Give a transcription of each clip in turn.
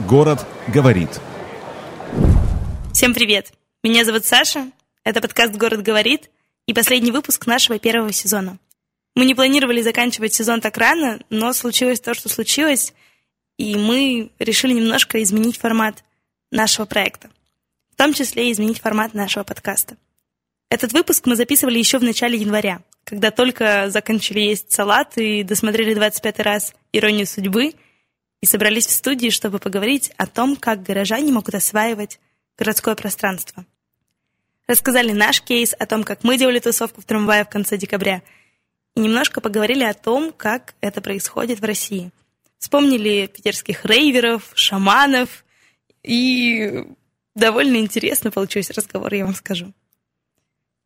Город говорит. Всем привет! Меня зовут Саша, это подкаст «Город говорит» и последний выпуск нашего первого сезона. Мы не планировали заканчивать сезон так рано, но случилось то, что случилось, и мы решили немножко изменить формат нашего проекта, в том числе изменить формат нашего подкаста. Этот выпуск мы записывали еще в начале января, когда только закончили есть салат и досмотрели 25 раз «Иронию судьбы», и собрались в студии, чтобы поговорить о том, как горожане могут осваивать городское пространство. Рассказали наш кейс о том, как мы делали тусовку в трамвае в конце декабря, и немножко поговорили о том, как это происходит в России. Вспомнили питерских рейверов, шаманов, и довольно интересно получился разговор, я вам скажу.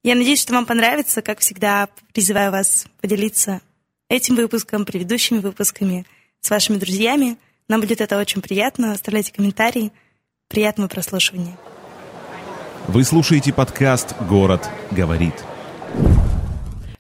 Я надеюсь, что вам понравится. Как всегда, призываю вас поделиться этим выпуском, предыдущими выпусками с вашими друзьями. Нам будет это очень приятно. Оставляйте комментарии. Приятного прослушивания. Вы слушаете подкаст «Город говорит».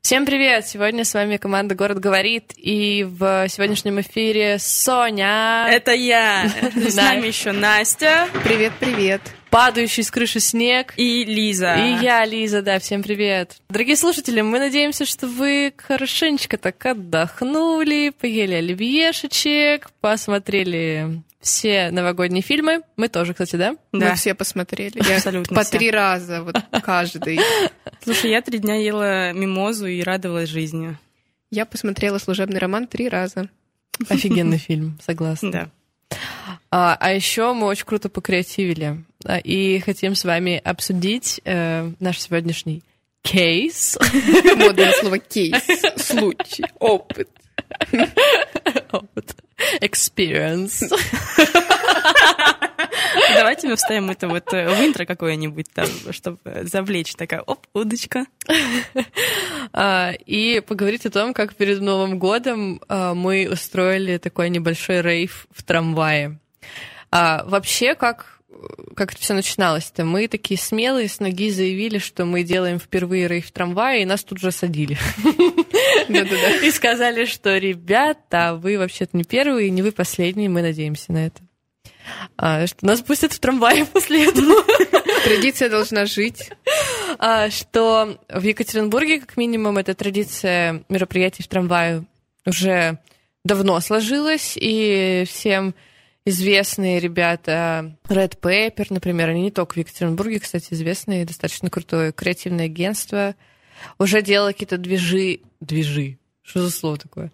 Всем привет! Сегодня с вами команда «Город говорит» и в сегодняшнем эфире Соня. Это я. С нами еще Настя. Привет-привет. Падающий с крыши снег. И Лиза. И я, Лиза, да, всем привет. Дорогие слушатели, мы надеемся, что вы хорошенечко так отдохнули, поели оливьешечек, посмотрели все новогодние фильмы. Мы тоже, кстати, да? Мы все посмотрели. Я Абсолютно По все. три раза, вот каждый. Слушай, я три дня ела мимозу и радовалась жизни. Я посмотрела «Служебный роман» три раза. Офигенный фильм, согласна. Да. А, а еще мы очень круто покреативили и хотим с вами обсудить э, наш сегодняшний кейс. Модное слово «кейс», «случай», «опыт». Experience. Давайте мы вставим это вот э, в интро какое-нибудь там, чтобы завлечь такая, оп, удочка. А, и поговорить о том, как перед Новым годом а, мы устроили такой небольшой рейв в трамвае. А, вообще, как как это все начиналось-то? Мы такие смелые с ноги заявили, что мы делаем впервые рейв в трамвае, и нас тут же садили. И сказали, что, ребята, вы вообще-то не первые, не вы последние, мы надеемся на это. А, что нас пустят в трамвае после этого. Традиция должна жить. А, что в Екатеринбурге, как минимум, эта традиция мероприятий в трамвае уже давно сложилась, и всем известные ребята Red Paper, например, они не только в Екатеринбурге, кстати, известные, достаточно крутое креативное агентство, уже делало какие-то движи... Движи? Что за слово такое?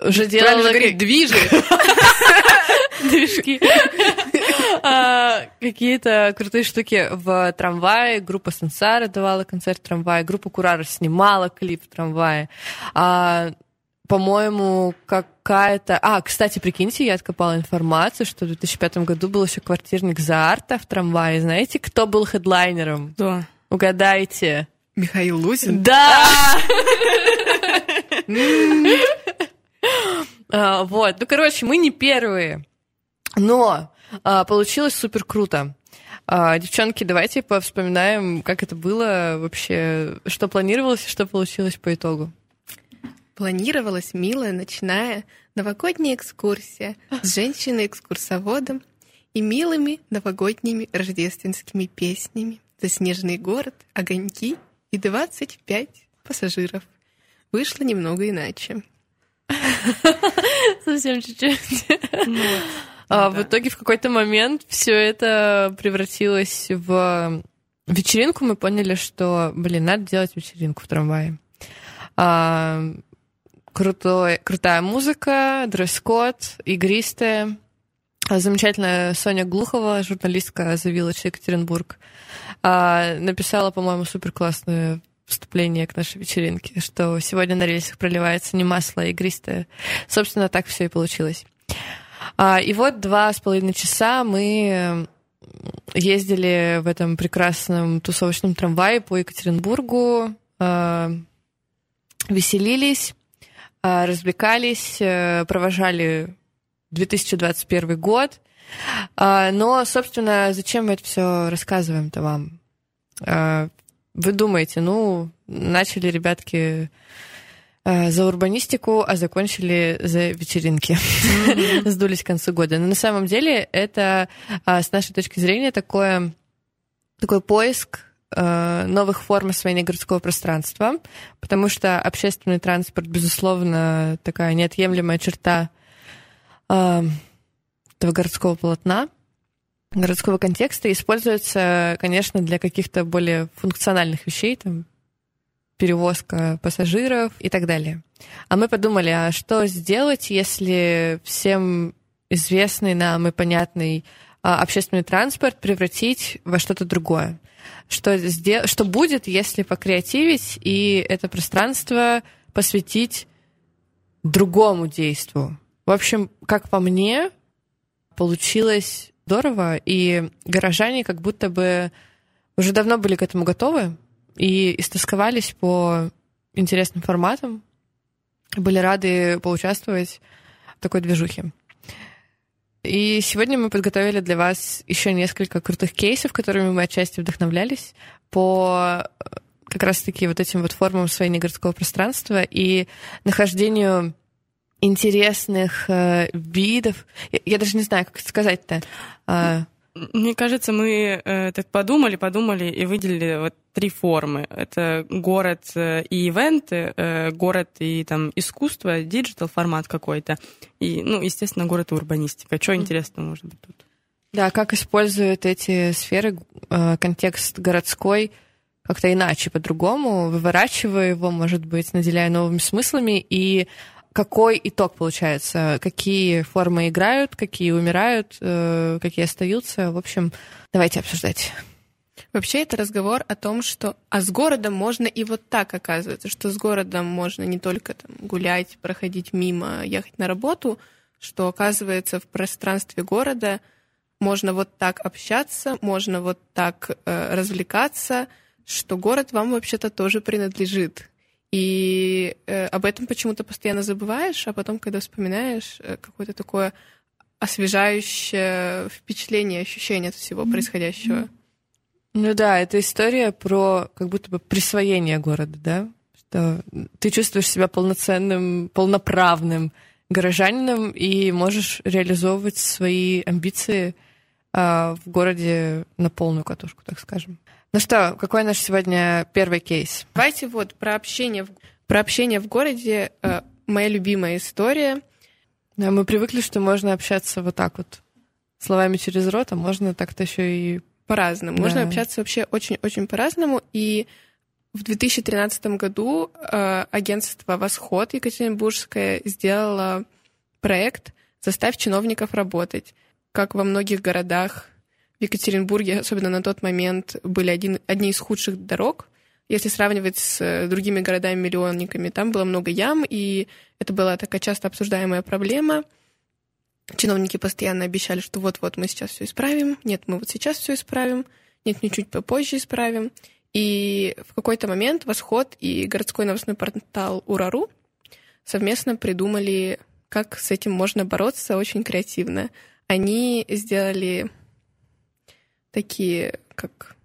Уже делало... Правильно движи. движки. А, Какие-то крутые штуки в трамвае. Группа Сансара давала концерт в трамвае. Группа Курара снимала клип в трамвае. По-моему, какая-то... А, кстати, прикиньте, я откопала информацию, что в 2005 году был еще квартирник Заарта в трамвае. Знаете, кто был хедлайнером? Да. Угадайте. Михаил Лузин. Да! А, Вот, ну, короче, мы не первые, но а, получилось супер круто. А, Девчонки, давайте повспоминаем, как это было вообще, что планировалось и что получилось по итогу. Планировалась милая ночная новогодняя экскурсия с женщиной-экскурсоводом и милыми новогодними рождественскими песнями. Заснеженный город, огоньки и 25 пассажиров. Вышло немного иначе. Совсем чуть-чуть. Ну. А, Да. В итоге в какой-то момент все это превратилось в вечеринку. Мы поняли, что, блин, надо делать вечеринку в трамвае. Крутой, крутая музыка, дресс-код, игристая. Замечательная Соня Глухова, журналистка The Village Екатеринбург, а, написала, по-моему, супер классное вступление к нашей вечеринке, что сегодня на рельсах проливается не масло, а игристое. Собственно, так все и получилось. А, И вот два с половиной часа мы ездили в этом прекрасном тусовочном трамвае по Екатеринбургу, а, веселились, развлекались, э, провожали 2021 год. А, Но, собственно, зачем мы это все рассказываем-то вам? А, Вы думаете, ну, начали ребятки за урбанистику, а закончили за вечеринки. Сдулись к концу года. Но на самом деле это, а, с нашей точки зрения, такое, такой поиск новых форм освоения городского пространства, потому что общественный транспорт, безусловно, такая неотъемлемая черта э, этого городского полотна, городского контекста, используется, конечно, для каких-то более функциональных вещей, там, перевозка пассажиров и так далее. А мы подумали, а что сделать, если всем известный нам и понятный общественный транспорт превратить во что-то другое? Что, сдел... что будет, если покреативить и это пространство посвятить другому действию? В общем, как по мне, получилось здорово, и горожане как будто бы уже давно были к этому готовы, и истосковались по интересным форматам, были рады поучаствовать в такой движухе. И сегодня мы подготовили для вас еще несколько крутых кейсов, которыми мы отчасти вдохновлялись по как раз-таки вот этим вот формам освоения городского пространства и нахождению интересных э, видов. Я, я даже не знаю, как это сказать-то. Э, мне кажется, мы э, так подумали, подумали и выделили вот три формы. Это город э, и ивенты, э, город и там искусство, диджитал формат какой-то. И, ну, естественно, город и урбанистика. Что интересного может быть тут? Да, как используют эти сферы, э, контекст городской как-то иначе, по-другому, выворачивая его, может быть, наделяя новыми смыслами и какой итог получается, какие формы играют, какие умирают, э, какие остаются. В общем, давайте обсуждать. Вообще это разговор о том, что а с городом можно и вот так оказывается, что с городом можно не только там, гулять, проходить мимо, ехать на работу, что оказывается в пространстве города можно вот так общаться, можно вот так э, развлекаться, что город вам вообще-то тоже принадлежит. И э, об этом почему-то постоянно забываешь, а потом, когда вспоминаешь, э, какое-то такое освежающее впечатление, ощущение от всего происходящего. Ну да, это история про как будто бы присвоение города, да? Что ты чувствуешь себя полноценным, полноправным горожанином и можешь реализовывать свои амбиции а, в городе на полную катушку, так скажем. Ну что, какой наш сегодня первый кейс? Давайте вот про общение в, про общение в городе. Э, моя любимая история. Да, мы привыкли, что можно общаться вот так вот словами через рот, а можно так-то еще и по-разному. Да. Можно общаться вообще очень-очень по-разному. И в 2013 году э, агентство «Восход» Екатеринбургское сделало проект «Заставь чиновников работать». Как во многих городах в Екатеринбурге, особенно на тот момент, были один, одни из худших дорог. Если сравнивать с э, другими городами-миллионниками, там было много ям, и это была такая часто обсуждаемая проблема. Чиновники постоянно обещали, что вот-вот мы сейчас все исправим, нет, мы вот сейчас все исправим, нет, мы чуть попозже исправим. И в какой-то момент Восход и городской новостной портал Урару совместно придумали, как с этим можно бороться очень креативно. Они сделали такие, как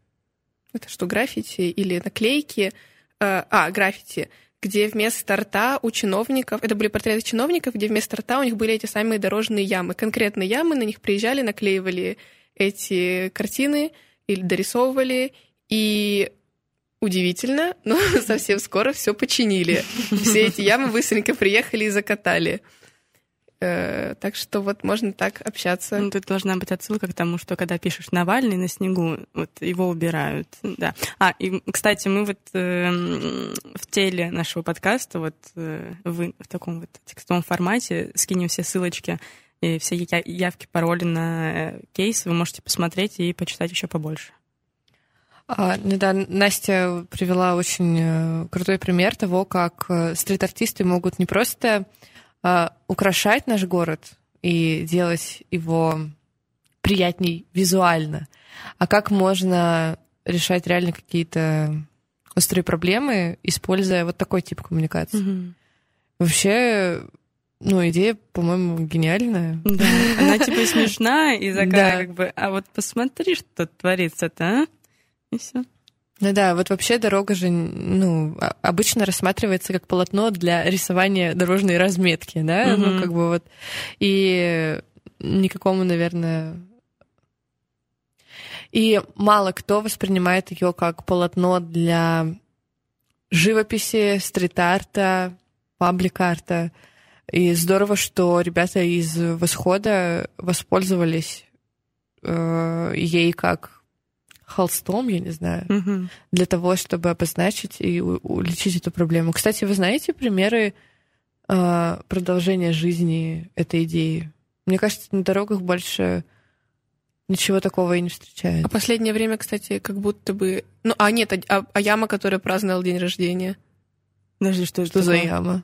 это что, граффити или наклейки, э, а, граффити, где вместо рта у чиновников, это были портреты чиновников, где вместо рта у них были эти самые дорожные ямы, конкретные ямы, на них приезжали, наклеивали эти картины или дорисовывали, и удивительно, но совсем скоро все починили. Все эти ямы быстренько приехали и закатали. Э, так что вот можно так общаться. Ну, тут должна быть отсылка к тому, что когда пишешь Навальный на снегу, вот его убирают. Да. А, и, кстати, мы вот э, в теле нашего подкаста, вот э, вы в таком вот текстовом формате скинем все ссылочки и все явки, пароли на э, кейс, вы можете посмотреть и почитать еще побольше. А, ну да, Настя привела очень э, крутой пример того, как стрит-артисты могут не просто а, украшать наш город и делать его приятней визуально, а как можно решать реально какие-то острые проблемы, используя вот такой тип коммуникации. Угу. Вообще, ну, идея, по-моему, гениальная. Да, она типа смешная и такая, как бы, а вот посмотри, что творится-то, а? И все. Ну да, вот вообще дорога же, ну, а, обычно рассматривается как полотно для рисования дорожной разметки, да, mm-hmm. ну, как бы вот, и никакому, наверное, и мало кто воспринимает ее как полотно для живописи, стрит-арта, паблик-арта. И здорово, что ребята из Восхода воспользовались э, ей как холстом, я не знаю, mm-hmm. для того, чтобы обозначить и улечить эту проблему. Кстати, вы знаете примеры э, продолжения жизни этой идеи? Мне кажется, на дорогах больше ничего такого и не встречается. А последнее время, кстати, как будто бы... Ну, а нет, а, а яма, которая праздновала день рождения. Подожди, что, что за яма?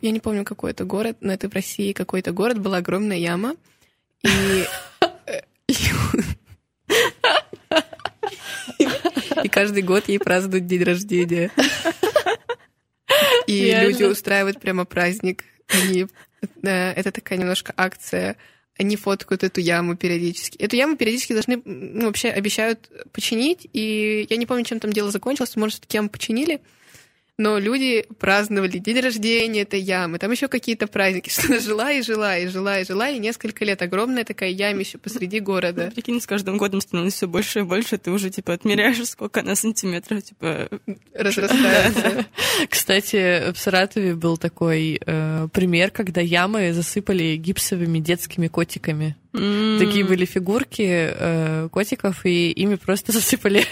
Я не помню, какой это город, но это в России какой-то город, была огромная яма. И... И каждый год ей празднуют день рождения. И люди устраивают прямо праздник. Они... Э, это такая немножко акция они фоткают эту яму периодически. Эту яму периодически должны, ну, вообще обещают починить, и я не помню, чем там дело закончилось, может, яму починили, но люди праздновали день рождения этой ямы, там еще какие-то праздники, что она жила и жила, и жила, и жила, и несколько лет огромная такая ямища посреди города. Ну, прикинь, с каждым годом становится все больше и больше, ты уже, типа, отмеряешь, сколько она сантиметров, типа... Разрастается. Кстати, в Саратове был такой э, пример, когда ямы засыпали гипсовыми детскими котиками. Mm. Такие были фигурки э, котиков, и ими просто засыпали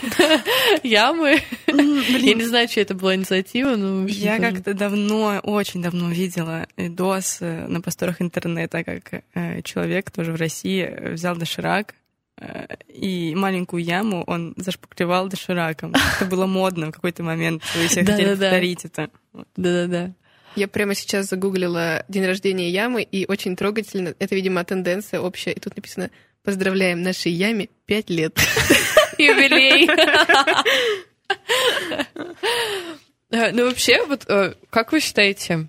ямы. Я не знаю, чья это была инициатива, но... Я как-то давно, очень давно видела видос э, на просторах интернета, как э, человек тоже в России взял доширак, э, и маленькую яму он зашпаклевал дошираком. Это было модно в какой-то момент. Вы все хотели повторить это. Да-да-да. Я прямо сейчас загуглила день рождения Ямы, и очень трогательно. Это, видимо, тенденция общая. И тут написано «Поздравляем нашей Яме пять лет». Юбилей. Ну, вообще, вот э, как вы считаете,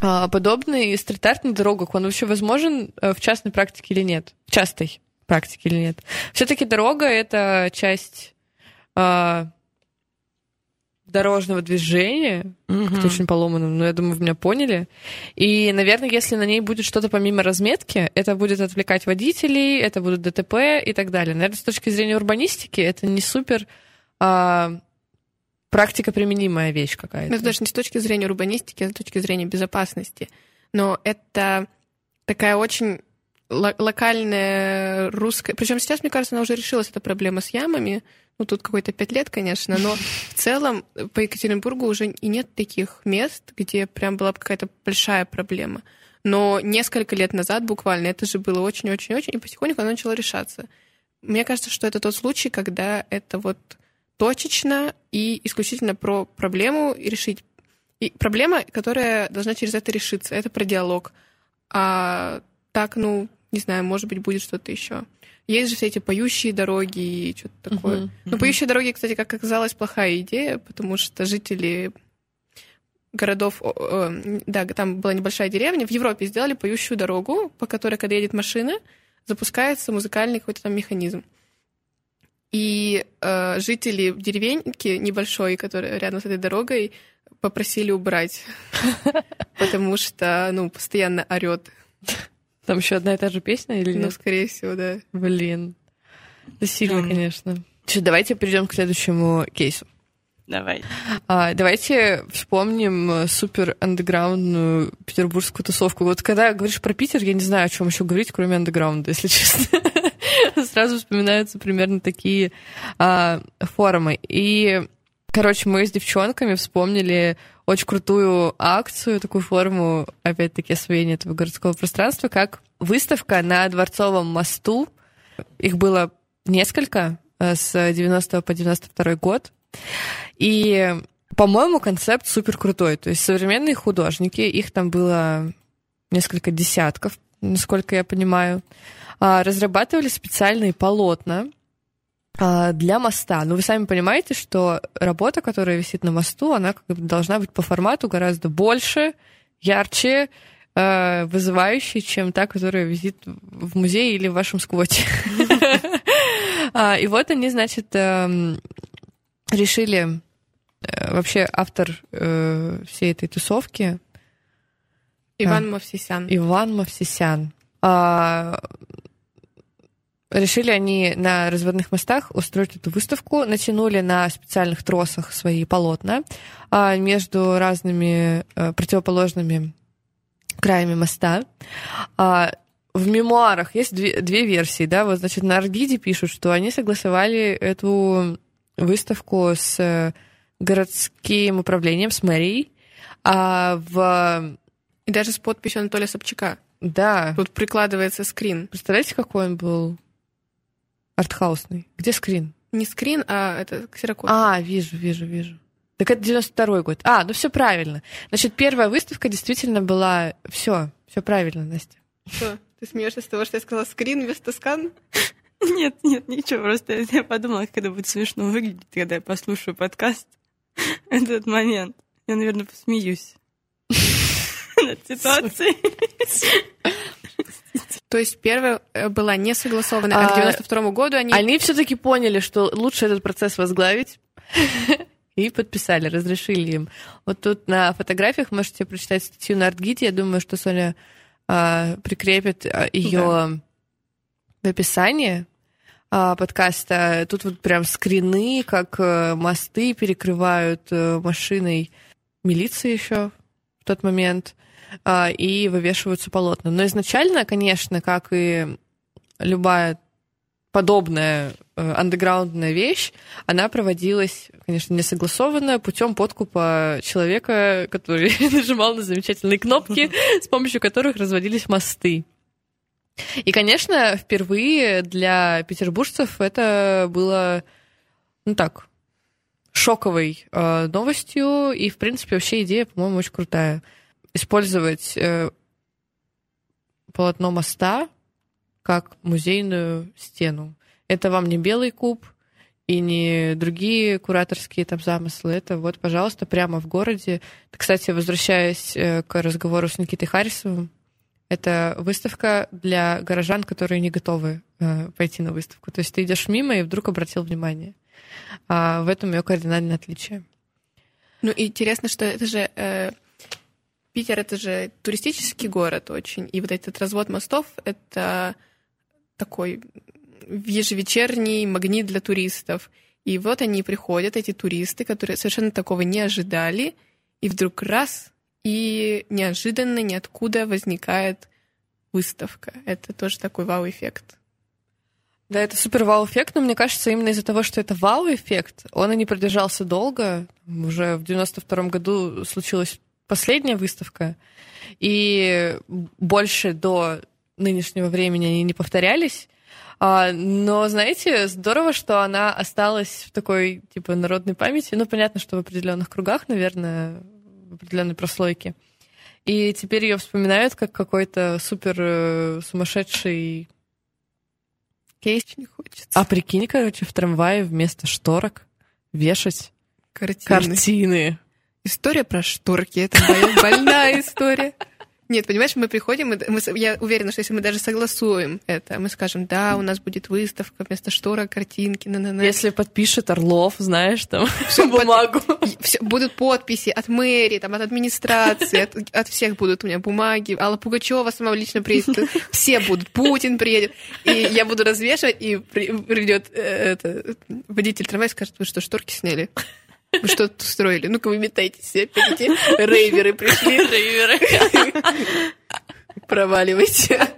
а, подобный стрит-арт на дорогах, он вообще возможен э, в частной практике или нет? В частой практике или нет? Все-таки дорога — это часть а, дорожного движения, mm-hmm. как-то очень поломанным, но я думаю, вы меня поняли. И, наверное, если на ней будет что-то помимо разметки, это будет отвлекать водителей, это будут ДТП и так далее. Наверное, с точки зрения урбанистики это не супер а, практика применимая вещь какая-то. Это даже не с точки зрения урбанистики, а с точки зрения безопасности. Но это такая очень локальная русская... Причем сейчас, мне кажется, она уже решилась, эта проблема с ямами. Ну, тут какой-то пять лет, конечно, но в целом по Екатеринбургу уже и нет таких мест, где прям была бы какая-то большая проблема. Но несколько лет назад буквально это же было очень-очень-очень, и потихоньку оно начало решаться. Мне кажется, что это тот случай, когда это вот точечно и исключительно про проблему и решить. И проблема, которая должна через это решиться, это про диалог. А так, ну, не знаю, может быть, будет что-то еще. Есть же все эти поющие дороги и что-то такое. Uh-huh, uh-huh. Но поющие дороги, кстати, как оказалось, плохая идея, потому что жители городов, э, да, там была небольшая деревня, в Европе сделали поющую дорогу, по которой, когда едет машина, запускается музыкальный какой-то там механизм. И э, жители деревеньки небольшой, которые рядом с этой дорогой, попросили убрать, потому что, ну, постоянно орет. Там еще одна и та же песня или ну, нет? Ну, скорее всего, да. Блин. Это сильно, mm. конечно. Что, давайте перейдем к следующему кейсу. Давай. А, давайте вспомним супер андеграундную петербургскую тусовку. Вот когда говоришь про Питер, я не знаю, о чем еще говорить, кроме андеграунда, если честно. Сразу вспоминаются примерно такие а, форумы. И, короче, мы с девчонками вспомнили очень крутую акцию, такую форму, опять-таки, освоения этого городского пространства, как выставка на Дворцовом мосту. Их было несколько э, с 90 по 92 год. И, по-моему, концепт супер крутой. То есть современные художники, их там было несколько десятков, насколько я понимаю, а, разрабатывали специальные полотна, для моста. Но вы сами понимаете, что работа, которая висит на мосту, она как бы должна быть по формату гораздо больше, ярче, а, вызывающей, чем та, которая висит в музее или в вашем сквоте. А, и вот они, значит, эм, решили э, вообще автор э, всей этой тусовки Иван Мовсисян. Иван Мовсисян. Решили они на разводных мостах устроить эту выставку, натянули на специальных тросах свои полотна а, между разными а, противоположными краями моста. А, в мемуарах есть две, две версии, да, вот, значит, на Аргиде пишут, что они согласовали эту выставку с городским управлением, с мэрией, а в... И даже с подписью Анатолия Собчака. Да. Тут прикладывается скрин. Представляете, какой он был артхаусный? Где скрин? Не скрин, а это ксерокопия. А, вижу, вижу, вижу. Так это 92 год. А, ну все правильно. Значит, первая выставка действительно была... Все, все правильно, Настя. Что? Ты смеешься с того, что я сказала скрин вместо скан? Нет, нет, ничего, просто я подумала, как это будет смешно выглядеть, когда я послушаю подкаст. Этот момент. Я, наверное, посмеюсь над ситуацией. То есть первая э, была не согласована, а, к 92 году они... Они все-таки поняли, что лучше этот процесс возглавить, и подписали, разрешили им. Вот тут на фотографиях можете прочитать статью на ArtGit. Я думаю, что Соня а, прикрепит а, ее да. в описании а, подкаста. Тут вот прям скрины, как а, мосты перекрывают а, машиной милиции еще в тот момент, а, и вывешиваются полотна. Но изначально, конечно, как и любая подобная э, андеграундная вещь, она проводилась, конечно, не согласованно, путем подкупа человека, который нажимал на замечательные кнопки, с помощью которых разводились мосты. И, конечно, впервые для петербуржцев это было, ну так, шоковой э, новостью, и, в принципе, вообще идея, по-моему, очень крутая. Использовать э, полотно моста как музейную стену. Это вам не белый куб и не другие кураторские там замыслы. Это вот, пожалуйста, прямо в городе. Кстати, возвращаясь э, к разговору с Никитой Харрисовым, это выставка для горожан, которые не готовы э, пойти на выставку. То есть ты идешь мимо и вдруг обратил внимание. А в этом ее кардинальное отличие. Ну, интересно, что это же э, Питер это же туристический город очень, и вот этот развод мостов это такой ежевечерний магнит для туристов. И вот они приходят, эти туристы, которые совершенно такого не ожидали, и вдруг раз, и неожиданно ниоткуда возникает выставка. Это тоже такой вау-эффект. Да, это супер вау-эффект, но мне кажется, именно из-за того, что это вау-эффект, он и не продержался долго. Уже в 92 году случилась последняя выставка, и больше до нынешнего времени они не повторялись. А, но, знаете, здорово, что она осталась в такой, типа, народной памяти. Ну, понятно, что в определенных кругах, наверное, в определенной прослойке. И теперь ее вспоминают как какой-то супер э, сумасшедший кейс. Не хочется. А прикинь, короче, в трамвае вместо шторок вешать картины. картины. История про шторки. Это моя больная история. Нет, понимаешь, мы приходим, мы, мы, я уверена, что если мы даже согласуем это, мы скажем, да, у нас будет выставка вместо штора, картинки, на на на Если подпишет Орлов, знаешь, там, всю бумагу. Все, будут подписи от мэрии, там, от администрации, от, от всех будут у меня бумаги. Алла Пугачева сама лично приедет, все будут, Путин приедет. И я буду развешивать, и придет э, это, водитель трамвая и скажет, вы что, шторки сняли? Вы что тут устроили? Ну-ка, вы метайтесь все, эти рейверы пришли. Рейверы. Проваливайте.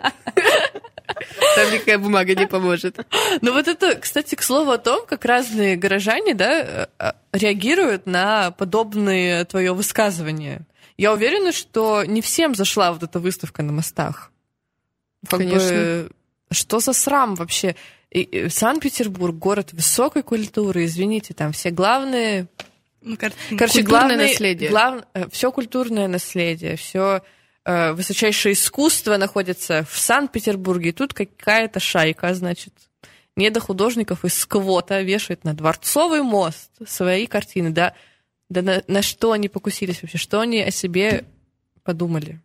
Там никакая бумага не поможет. Ну вот это, кстати, к слову о том, как разные горожане да, э, реагируют на подобные твое высказывание. Я уверена, что не всем зашла вот эта выставка на мостах. Как Конечно. Бы, что за срам вообще? Санкт-Петербург город высокой культуры, извините, там все главные ну, Короче, культурное наследие. Глав... Э, все культурное наследие, все э, высочайшее искусство находится в Санкт-Петербурге. И тут какая-то шайка, значит, недохудожников из Сквота вешает на Дворцовый мост свои картины. Да, да на, на что они покусились вообще? Что они о себе подумали?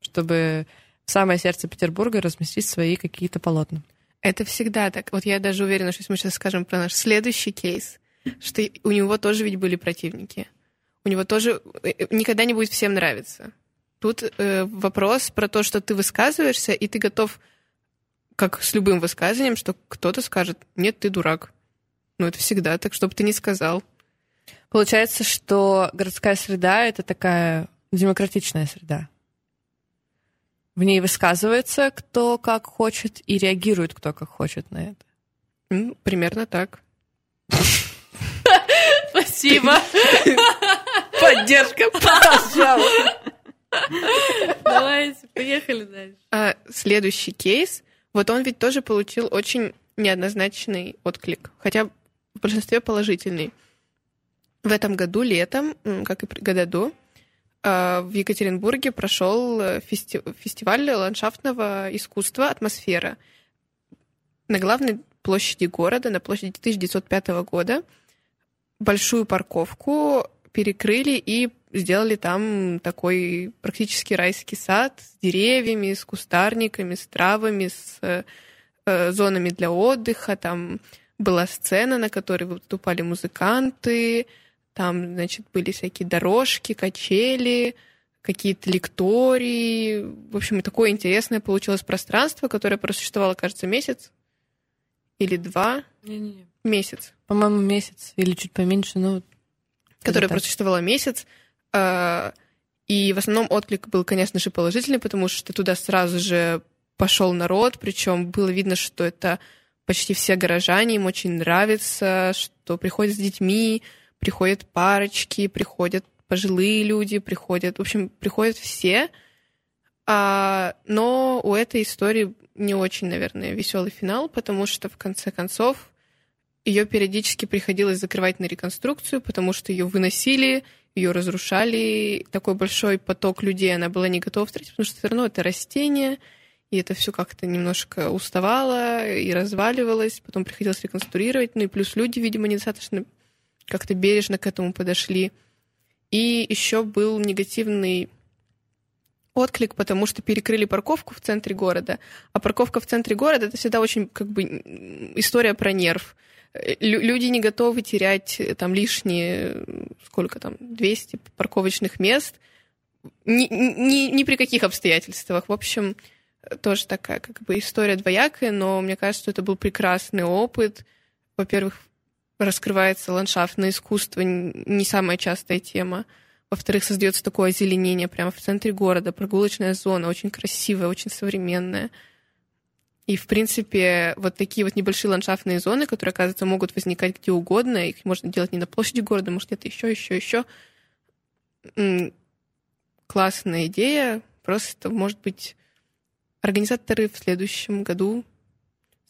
Чтобы в самое сердце Петербурга разместить свои какие-то полотна. Это всегда так. Вот я даже уверена, что если мы сейчас скажем про наш следующий кейс, что у него тоже ведь были противники. У него тоже э, э, никогда не будет всем нравиться. Тут э, вопрос про то, что ты высказываешься, и ты готов, как с любым высказыванием, что кто-то скажет, нет, ты дурак. Ну, это всегда так, чтобы ты не сказал. Получается, что городская среда — это такая демократичная среда. В ней высказывается кто как хочет и реагирует кто как хочет на это. Ну, примерно так. Спасибо. Поддержка, пожалуйста. Давайте, поехали дальше. А, следующий кейс. Вот он ведь тоже получил очень неоднозначный отклик, хотя в большинстве положительный. В этом году летом, как и года до, а, в Екатеринбурге прошел э, фести фестиваль ландшафтного искусства «Атмосфера». На главной площади города, на площади 1905 года, большую парковку перекрыли и сделали там такой практически райский сад с деревьями, с кустарниками, с травами, с э, зонами для отдыха. Там была сцена, на которой выступали музыканты, там, значит, были всякие дорожки, качели, какие-то лектории. В общем, такое интересное получилось пространство, которое просуществовало, кажется, месяц или два. Не-не-не. Месяц. По-моему, месяц или чуть поменьше, ну... Которое просуществовало месяц. А, и в основном отклик был, конечно же, положительный, потому что туда сразу же пошел народ, причем было видно, что это почти все горожане, им очень нравится, что приходят с детьми, приходят парочки, приходят пожилые люди, приходят, в общем, приходят все. А, но у этой истории не очень, наверное, веселый финал, потому что в конце концов ее периодически приходилось закрывать на реконструкцию, потому что ее выносили, ее разрушали. Такой большой поток людей она была не готова встретить, потому что все равно это растение, и это все как-то немножко уставало и разваливалось, потом приходилось реконструировать, ну и плюс люди, видимо, недостаточно как-то бережно к этому подошли. И еще был негативный отклик, потому что перекрыли парковку в центре города. А парковка в центре города это всегда очень как бы история про нерв. Лю люди не готовы терять э, там лишние, сколько там, 200 парковочных мест. Ни, ни, ни при каких обстоятельствах. В общем, тоже такая как бы история двоякая, но мне кажется, что это был прекрасный опыт. Во-первых, раскрывается ландшафтное искусство, не самая частая тема. Во-вторых, создается такое озеленение прямо в центре города, прогулочная зона, очень красивая, очень современная. И, в принципе, вот такие вот небольшие ландшафтные зоны, которые, оказывается, могут возникать где угодно, их можно делать не на площади города, может, где-то еще, еще, еще. Классная идея. Просто, может быть, организаторы в следующем году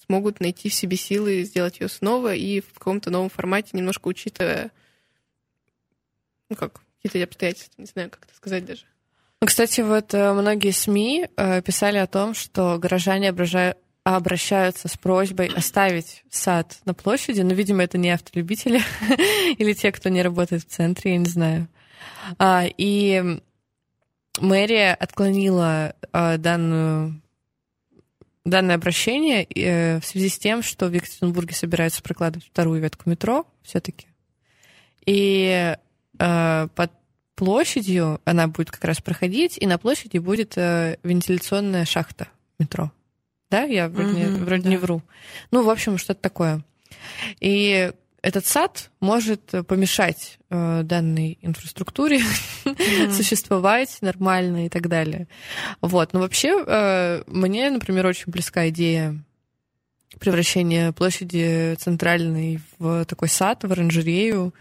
смогут найти в себе силы сделать ее снова и в каком-то новом формате, немножко учитывая, ну как, какие-то обстоятельства, не знаю, как это сказать даже. Ну, кстати, вот э, многие СМИ э, писали о том, что горожане обращаются с просьбой оставить сад на площади, но, видимо, это не автолюбители или те, кто не работает в центре, я не знаю. А, и мэрия отклонила а, данную данное обращение э, в связи с тем, что в Екатеринбурге собираются прокладывать вторую ветку метро все-таки. И э, под площадью она будет как раз проходить, и на площади будет э, вентиляционная шахта метро. Да, я вроде, mm-hmm, не, вроде да. не вру. Ну, в общем, что-то такое. И этот сад может помешать э, данной инфраструктуре mm-hmm. существовать нормально и так далее. Вот. Но вообще э, мне, например, очень близка идея превращения площади центральной в такой сад, в оранжерею.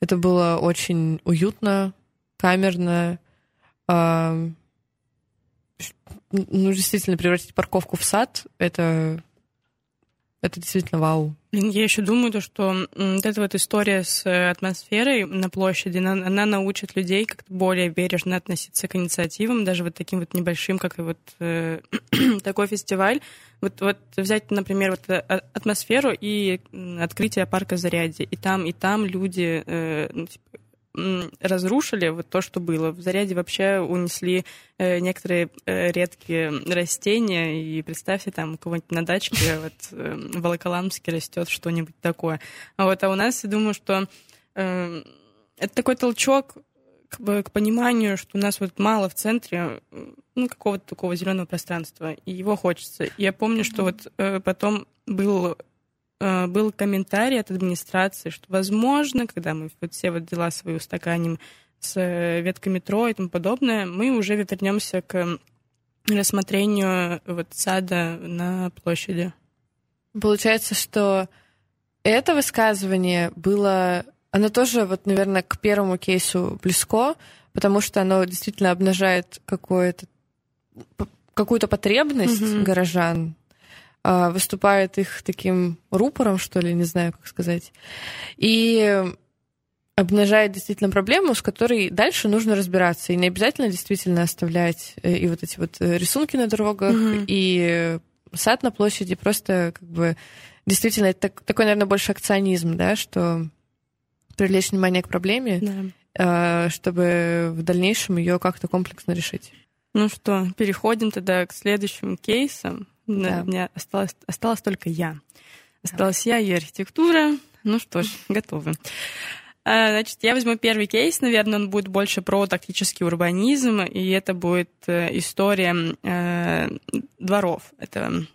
Это было очень уютно, камерно. Э, ну, действительно, превратить парковку в сад — это это действительно вау. Я еще думаю, то, что вот эта вот история с э, атмосферой на площади, она, она научит людей как-то более бережно относиться к инициативам, даже вот таким вот небольшим, как и вот э, такой фестиваль. Вот, вот взять, например, вот э, а, атмосферу и открытие парка Зарядье. И там, и там люди э, ну, типа, разрушили вот то, что было. В заряде вообще унесли э, некоторые э, редкие растения, и представьте, там кого-нибудь на дачке вот, э, в Волоколамске растет что-нибудь такое. А вот а у нас, я думаю, что э, это такой толчок к, к пониманию, что у нас вот мало в центре ну, какого-то такого зеленого пространства, и его хочется. И я помню, что вот э, потом был Э, был комментарий от администрации, что, возможно, когда мы вот все вот дела свои устаканим с э, веткой метро и тому подобное, мы уже вернемся к рассмотрению вот сада на площади. Получается, что это высказывание было, оно тоже, вот, наверное, к первому кейсу близко, потому что оно действительно обнажает какое-то какую-то потребность mm-hmm. горожан выступает их таким рупором, что ли, не знаю, как сказать. И обнажает действительно проблему, с которой дальше нужно разбираться. И не обязательно действительно оставлять э, и вот эти вот э, рисунки на дорогах, mm-hmm. и сад на площади. Просто как бы действительно это такой, наверное, больше акционизм, да, что привлечь внимание к проблеме, да. чтобы в дальнейшем ее как-то комплексно решить. Ну что, переходим тогда к следующим кейсам. Да. У меня осталось, осталась только я. Осталась я и архитектура. Ну что ж, готовы. А, значит, я возьму первый кейс, наверное, он будет больше про тактический урбанизм, и это будет э, история э, дворов. Это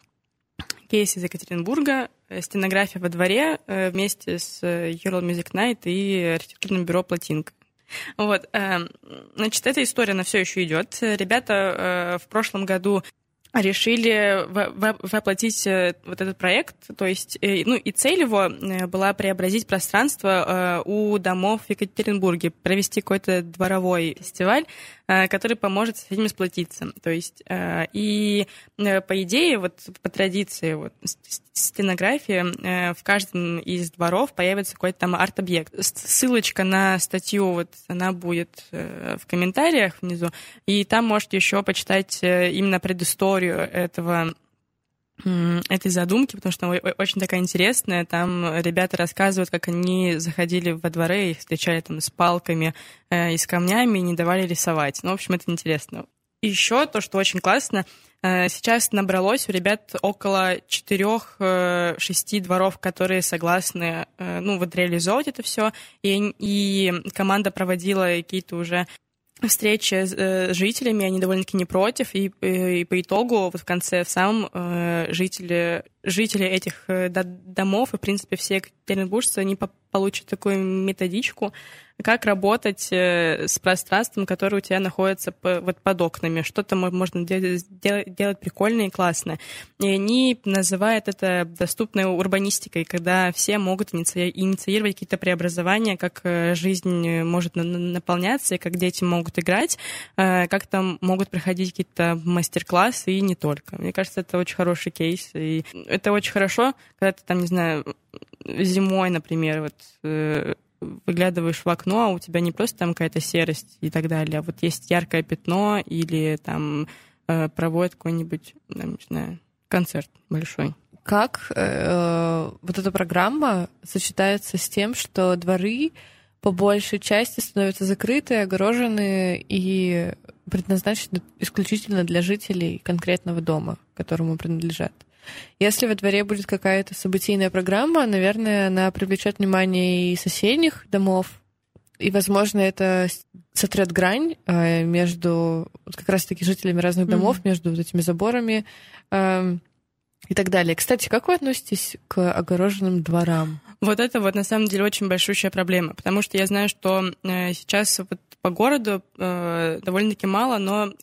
кейс из Екатеринбурга, э, стенография во дворе э, вместе с Ural Music Night и архитектурным бюро «Плотинка». Вот, значит, эта история, она все еще идет. Ребята в прошлом году решили воплотить э, вот этот проект, то есть, э, ну и цель его э, была преобразить пространство у домов в Екатеринбурге, провести какой-то дворовой фестиваль, который поможет с этим сплотиться. То есть, и по идее, вот по традиции, вот стенографии, в каждом из дворов появится какой-то там арт-объект. Ссылочка на статью, вот она будет в комментариях внизу, и там можете еще почитать именно предысторию этого этой задумки, потому что очень такая интересная. Там ребята рассказывают, как они заходили во дворы, их встречали там с палками э, и с камнями, и не давали рисовать. Ну, в общем, это интересно. еще то, что очень классно, э, сейчас набралось у ребят около четырех-шести дворов, которые согласны, э, ну, вот реализовать это все, и, и команда проводила какие-то уже встречи э, с жителями, они довольно-таки не против, и, и, и по итогу вот в конце в самом э, жители, жители этих э, домов и, в принципе, все екатеринбуржцы, они получат такую методичку, как работать э, с пространством, которое у тебя находится вот под окнами. Что-то можно делать, делать прикольное и классное. И они называют это доступной урбанистикой, когда все могут инициировать какие-то преобразования, как э, жизнь может наполняться, и как дети могут играть, э, как там могут проходить какие-то мастер-классы и не только. Мне кажется, это очень хороший кейс. И это очень хорошо, когда ты там, не знаю, зимой, например, вот выглядываешь в окно, а у тебя не просто там какая-то серость и так далее, а вот есть яркое пятно или там э, проводят какой-нибудь, не знаю, концерт большой. Как э, вот эта программа сочетается с тем, что дворы по большей части становятся закрыты, огорожены и предназначены исключительно для жителей конкретного дома, которому принадлежат? Если во дворе будет какая-то событийная программа, наверное, она привлечет внимание и соседних домов, и, возможно, это сотрет грань э, между как раз-таки жителями разных домов, mm-hmm. между вот этими заборами э, и так далее. Кстати, как вы относитесь к огороженным дворам? Вот это вот на самом деле очень большущая проблема, потому что я знаю, что э, сейчас вот по городу э, довольно-таки мало, но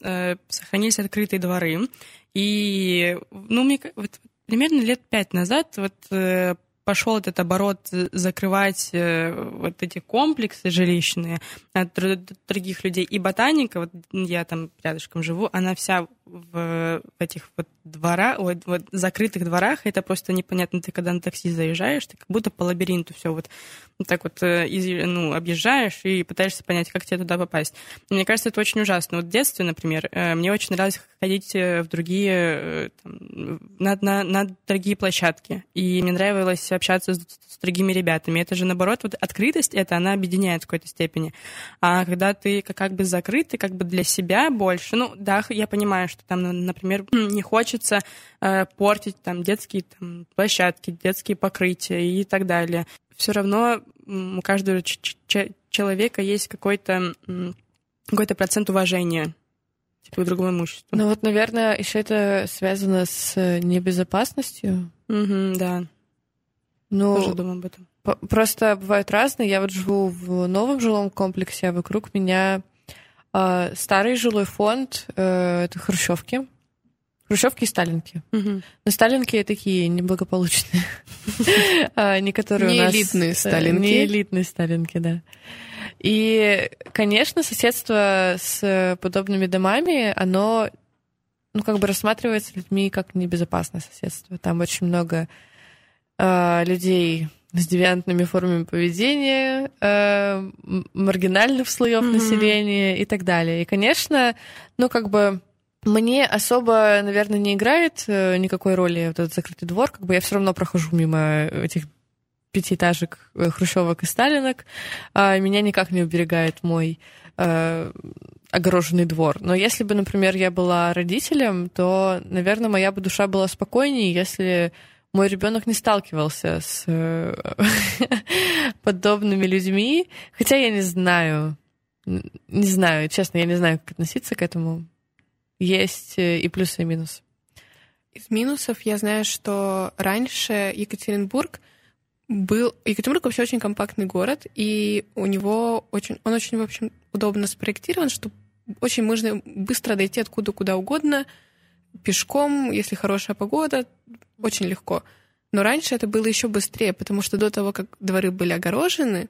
сохранились открытые дворы, и, ну, мне вот, примерно лет пять назад вот э, пошел этот оборот закрывать э, вот эти комплексы жилищные от других людей. И ботаника, вот я там рядышком живу, она вся в этих вот двора, вот, вот закрытых дворах, это просто непонятно. Ты когда на такси заезжаешь, ты как будто по лабиринту все вот, вот так вот э, ну, объезжаешь и пытаешься понять, как тебе туда попасть. Мне кажется, это очень ужасно. Вот в детстве, например, э, мне очень нравилось ходить э, в другие, там, на, на, на другие площадки. И мне нравилось общаться с, с другими ребятами. Это же, наоборот, вот открытость, это она объединяет в какой-то степени. А когда ты как бы закрыт, ты как бы для себя больше, ну, да, я понимаю, что там, например, не хочется э, портить там детские там, площадки, детские покрытия и так далее. Все равно у каждого человека есть какой-то какой-то процент уважения типа, к другому имуществу. Ну вот, наверное, еще это связано с небезопасностью. Угу, да. Ну, Тоже думаю об этом. Просто бывают разные. Я вот живу в новом жилом комплексе, а вокруг меня э, старый жилой фонд, э, это хрущевки. Хрущевки и сталинки. Угу. Но сталинки такие неблагополучные. А, не которые у нас... Элитные э, сталинки. Не элитные сталинки, да. И, конечно, соседство с подобными домами, оно, ну, как бы рассматривается людьми как небезопасное соседство. Там очень много э, людей с девиантными формами поведения, э, маргинальных слоев mm-hmm. населения и так далее. И, конечно, ну, как бы мне особо, наверное, не играет э, никакой роли вот этот закрытый двор. Как бы я все равно прохожу мимо этих пятиэтажек, э, хрущевок и сталинок. А меня никак не уберегает мой э, огороженный двор. Но если бы, например, я была родителем, то, наверное, моя бы душа была спокойнее, если мой ребенок не сталкивался с э, подобными людьми. Хотя я не знаю, не знаю, честно, я не знаю, как относиться к этому есть э, и плюсы, и минусы. Из минусов я знаю, что раньше Екатеринбург был... Екатеринбург вообще очень компактный город, и у него очень... Он очень, в общем, удобно спроектирован, что очень можно быстро дойти откуда куда угодно, пешком, если хорошая погода, очень легко. Но раньше это было еще быстрее, потому что до того, как дворы были огорожены,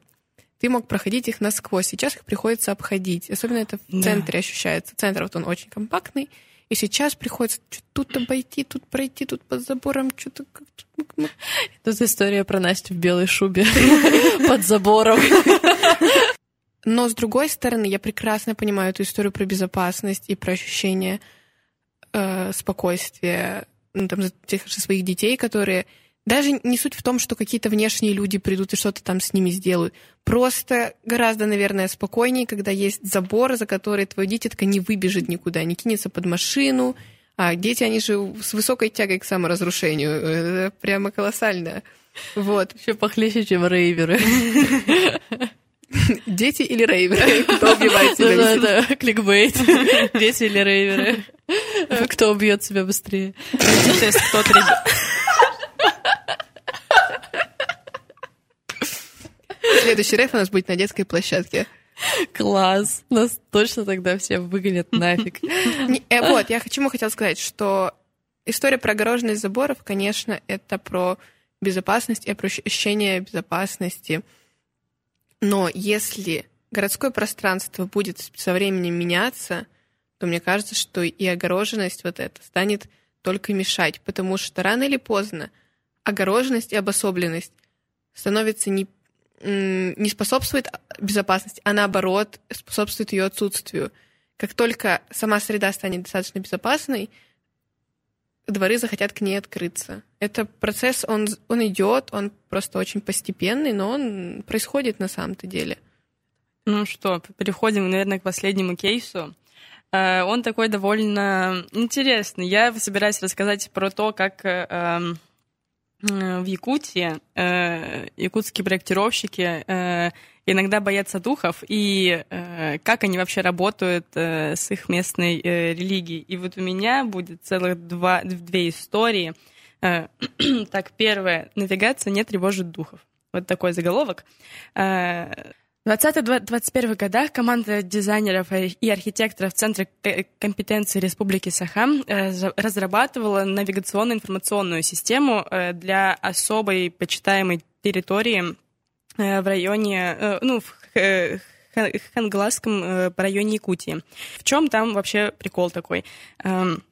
ты мог проходить их насквозь. Сейчас их приходится обходить. Особенно это в да. центре ощущается. Центр вот он очень компактный. И сейчас приходится тут обойти, тут пройти, тут под забором что-то... Тут история про Настю в белой шубе под забором. Но, с другой стороны, я прекрасно понимаю эту историю про безопасность и про ощущение э, спокойствия ну, там, за тех же своих детей, которые даже не суть в том, что какие-то внешние люди придут и что-то там с ними сделают. Просто гораздо, наверное, спокойнее, когда есть забор, за который твой дитятка не выбежит никуда, не кинется под машину. А дети, они же с высокой тягой к саморазрушению. Это прямо колоссально. Вот. Еще похлеще, чем рейверы. Дети или рейверы? Кто убивает себя? Это кликбейт. Дети или рейверы? Кто убьет себя быстрее? Тест, кто Следующий рейв у нас будет на детской площадке. Класс. Нас точно тогда все выгонят нафиг. Э, вот, я чему хотела сказать, что история про огороженность заборов, конечно, это про безопасность и про ощущение безопасности. Но если городское пространство будет со временем меняться, то мне кажется, что и огороженность вот эта станет только мешать, потому что рано или поздно огороженность и обособленность становится не не способствует безопасности, а наоборот способствует ее отсутствию. Как только сама среда станет достаточно безопасной, дворы захотят к ней открыться. Это процесс, он, он идет, он просто очень постепенный, но он происходит на самом-то деле. Ну что, переходим, наверное, к последнему кейсу. Э, он такой довольно интересный. Я собираюсь рассказать про то, как э, эм, Э, в Якутии якутские проектировщики иногда боятся духов и как они вообще работают с их местной религией. И вот у меня будет целых два, две истории. Так, первое. Навигация не тревожит духов. Вот такой заголовок. В 20-21 годах команда дизайнеров и архитекторов Центра компетенции Республики Сахам э, разрабатывала навигационно-информационную систему э, для особой почитаемой территории э, в районе, ну, в Хангласском районе Якутии. В чем там вообще прикол такой? Эм,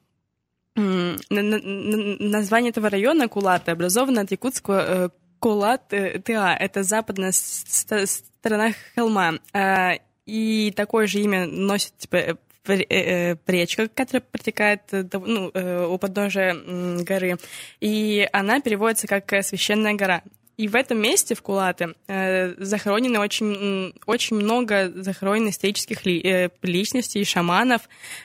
название этого района Кулаты образовано от якутского Кулат-Тыа. Это западная сторона холма. А, и такое же имя носит типа речка, которая протекает ну, у подножия горы. И она переводится как «священная гора». И в этом месте, в Кулате, э, захоронено очень, очень много захоронено исторических ли, э, личностей, шаманов.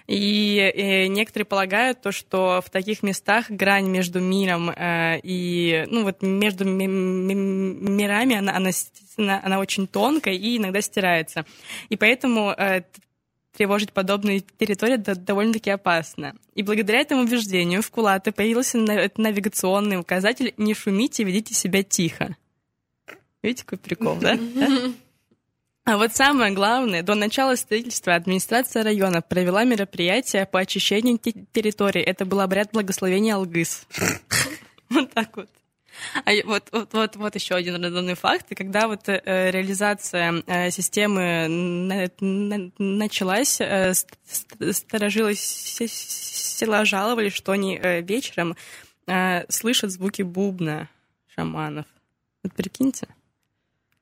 И э, некоторые полагают то, что в таких местах грань между миром э, и, ну вот между мирами, она, она, она очень тонкая и иногда стирается. И поэтому э, тревожить подобные территории довольно-таки опасно. И благодаря этому убеждению в Кулате появился навигационный указатель «Не шумите, ведите себя тихо». Видите, какой прикол, да? А вот самое главное, до начала строительства администрация района провела мероприятие по очищению территории. Это был обряд благословения Алгыс. Вот так вот. А вот, вот, вот, вот еще один рандомный факт. И когда вот э, реализация э, системы на, на, началась, э, сторожилы села жаловались, что они э, вечером э, слышат звуки бубна шаманов. Вот прикиньте.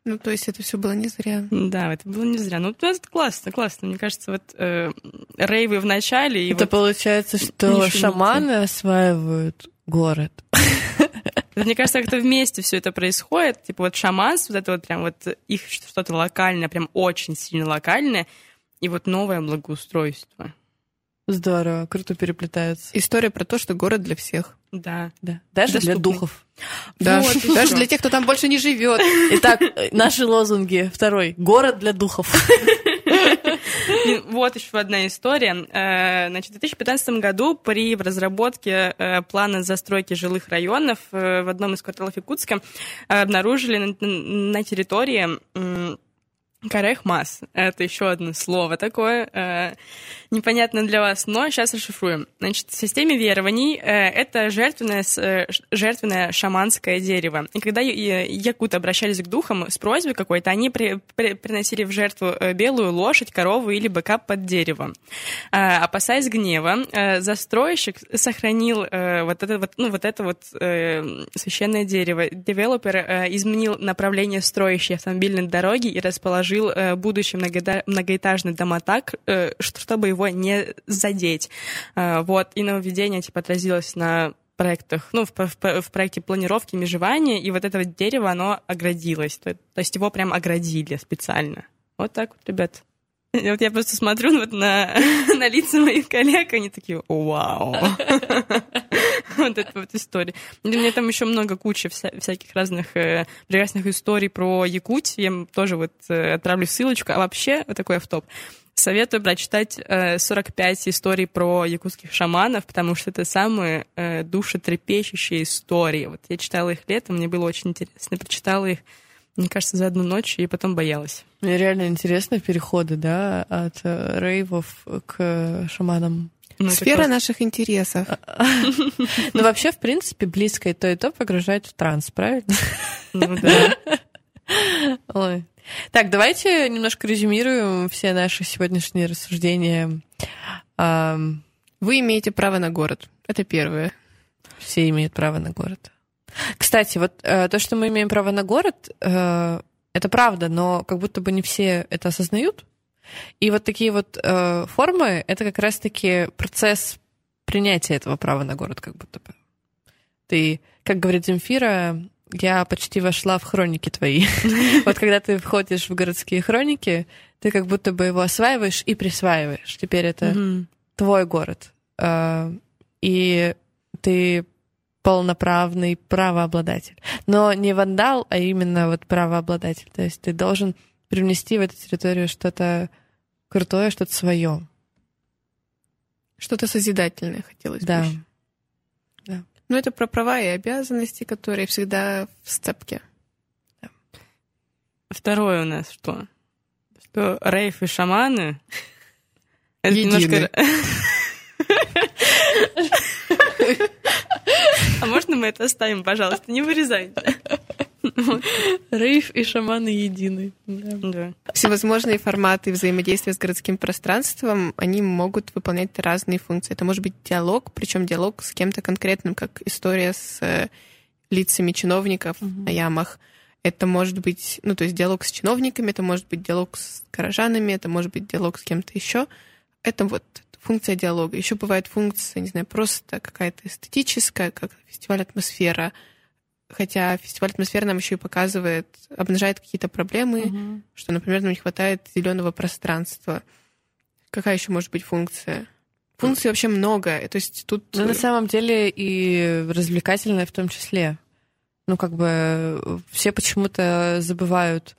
Ну, то есть это все было не зря. Да, это было не зря. Ну, это классно, классно. Мне кажется, вот э, рейвы в начале... И это вот получается, что шаманы осваивают город. Мне кажется, как-то вместе все это происходит. Типа вот шаманство, вот это вот прям вот их что-то локальное, прям очень сильно локальное, и вот новое благоустройство. Здорово, круто переплетаются. История про то, что город для всех. Да. да. Даже Доступный. для духов. Да. Вот, даже для тех, кто там больше не живет. Итак, наши лозунги. Второй. Город для духов. Вот еще одна история. Э, значит, в 2015 году при разработке э, плана застройки жилых районов э, в одном из кварталов Якутска обнаружили на территории Карехмас. Это еще одно слово такое, э, непонятно для вас, но сейчас расшифруем. Значит, в системе верований э, это жертвенное, э, жертвенное шаманское дерево. И когда якуты обращались к духам с просьбой какой-то, они при, при, приносили в жертву э, белую лошадь, корову или быка под дерево. Э, опасаясь гнева, э, застройщик сохранил э, вот это вот, ну, вот это вот э, священное дерево. Девелопер э, изменил направление строящей автомобильной дороги и расположил строил э, будущий многоэтажный дома так, э, чтобы его не задеть. Э, вот, и нововведение типа отразилось на проектах, ну, в, в, в проекте планировки межевания, и вот это вот дерево, оно оградилось. То, то есть его прям оградили специально. Вот так вот, ребят. Вот я просто смотрю вот на, на лица моих коллег, они такие, вау. Вот эта вот история. У меня там еще много куча вся, всяких разных э, прекрасных историй про Якутию. Я тоже вот э, отправлю ссылочку. А вообще, вот такой автоп. Советую прочитать э, 45 историй про якутских шаманов, потому что это самые э, душетрепещущие истории. Вот я читала их летом, мне было очень интересно. Прочитала их мне кажется, за одну ночь, и потом боялась. Мне реально интересны переходы, да, от э, рейвов к шаманам. Ну, Сфера класс... наших интересов. Ну, вообще, в принципе, близко и то, и то погружает в транс, правильно? Ну, да. Ой. Так, давайте немножко резюмируем все наши сегодняшние рассуждения. Вы имеете право на город. Это первое. Все имеют право на город. Кстати, вот э, то, что мы имеем право на город, э, это правда, но как будто бы не все это осознают. И вот такие вот э, формы — это как раз-таки процесс принятия этого права на город, как будто бы. Ты, как говорит Земфира, я почти вошла в хроники твои. Вот когда ты входишь в городские хроники, ты как будто бы его осваиваешь и присваиваешь. Теперь это твой город. Э, и ты полноправный правообладатель. Но не вандал, а именно вот правообладатель. То есть ты должен привнести в эту территорию что-то крутое, что-то свое. Что-то созидательное хотелось да. бы. Да. Ну, это про права и обязанности, которые всегда в степке. Да. Второе у нас что? Что рейф и шаманы это немножко... А можно мы это оставим, пожалуйста? Не вырезайте. Рейв и шаманы едины. Да. Всевозможные форматы взаимодействия с городским пространством, они могут выполнять разные функции. Это может быть диалог, причем диалог с кем-то конкретным, как история с э, лицами чиновников на ямах. Это может быть, ну, то есть диалог с чиновниками, это может быть диалог с горожанами, это может быть диалог с кем-то еще. Это вот функция диалога. Еще бывает функция, не знаю, просто какая-то эстетическая, как фестиваль атмосфера. Хотя фестиваль атмосфера нам еще и показывает, обнажает какие-то проблемы, Мгм. что, например, нам не хватает зеленого пространства. Какая еще может быть функция? Функций вообще много. То есть тут... Ну, на самом деле и развлекательное в том числе. Ну, как бы э, все почему-то забывают,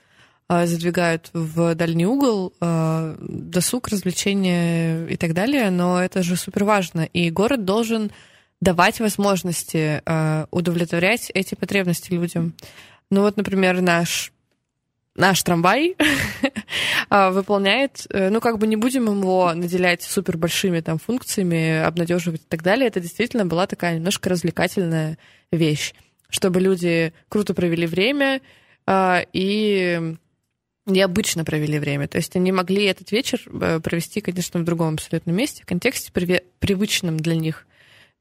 задвигают в дальний угол а, досуг, развлечения и так далее, но это же супер важно. И город должен давать возможности а, удовлетворять эти потребности людям. Ну вот, например, наш наш трамвай а, выполняет, э, ну как бы не будем его наделять супер большими там функциями, обнадеживать и так далее. Это действительно была такая немножко развлекательная вещь, чтобы люди круто провели время а, и необычно провели время. То есть они могли этот вечер э, провести, конечно, в другом абсолютно месте, в контексте приве- привычном для них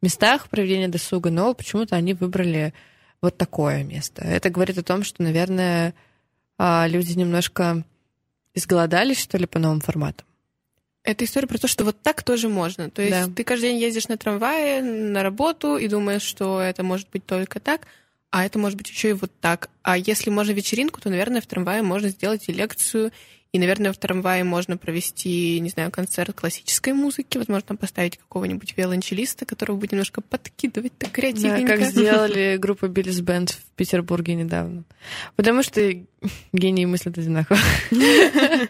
местах проведения досуга, но почему-то они выбрали вот такое место. Это говорит о том, что, наверное, а, люди немножко изголодались, что ли, по новым форматам. Это история про то, что вот так тоже можно. То есть Да. ты каждый день ездишь на трамвае на работу и думаешь, что это может быть только так, а это может быть еще и вот так. А если можно вечеринку, то, наверное, в трамвае можно сделать и лекцию, и, наверное, в трамвае можно провести, не знаю, концерт классической музыки, возможно, там поставить какого-нибудь виолончелиста, которого будет немножко подкидывать так Да, креативненько. как сделали группа Биллис Бенд в Петербурге недавно. Потому что гении мыслят одинаково.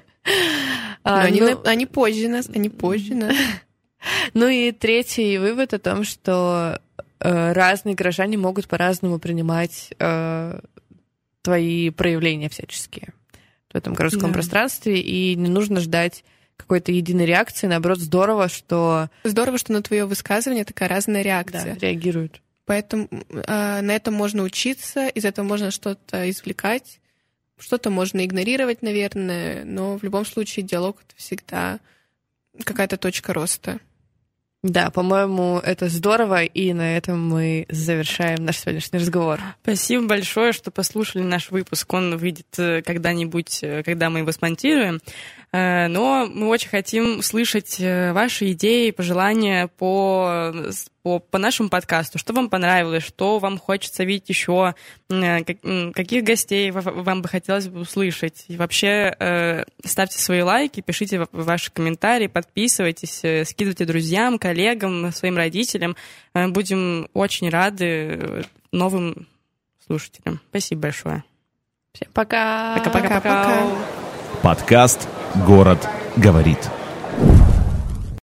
А, они, ну- они позже нас, они позже нас. Ну и третий вывод о том, что разные горожане могут по-разному принимать э, твои проявления всяческие в этом городском Да. пространстве, и не нужно ждать какой-то единой реакции. Наоборот, здорово, что Здорово, что на твое высказывание такая разная реакция. да, реагируют. Поэтому э, на этом можно учиться, из этого можно что-то извлекать, что-то можно игнорировать, наверное, но в любом случае диалог это всегда какая-то точка роста. Да, по-моему, это здорово, и на этом мы завершаем наш сегодняшний разговор. Спасибо большое, что послушали наш выпуск. Он выйдет э, когда-нибудь, э, когда мы его смонтируем. Э, Но мы очень хотим слышать э, ваши идеи, пожелания по, по, по нашему подкасту. Что вам понравилось, что вам хочется видеть еще, э, каких гостей ва- вам бы хотелось бы услышать. И вообще ставьте свои лайки, пишите ва- ваши комментарии, подписывайтесь, скидывайте друзьям, коллегам, своим родителям. Будем очень рады новым слушателям. Спасибо большое. Всем пока! Пока-пока-пока. Пока-пока. Подкаст «Город говорит».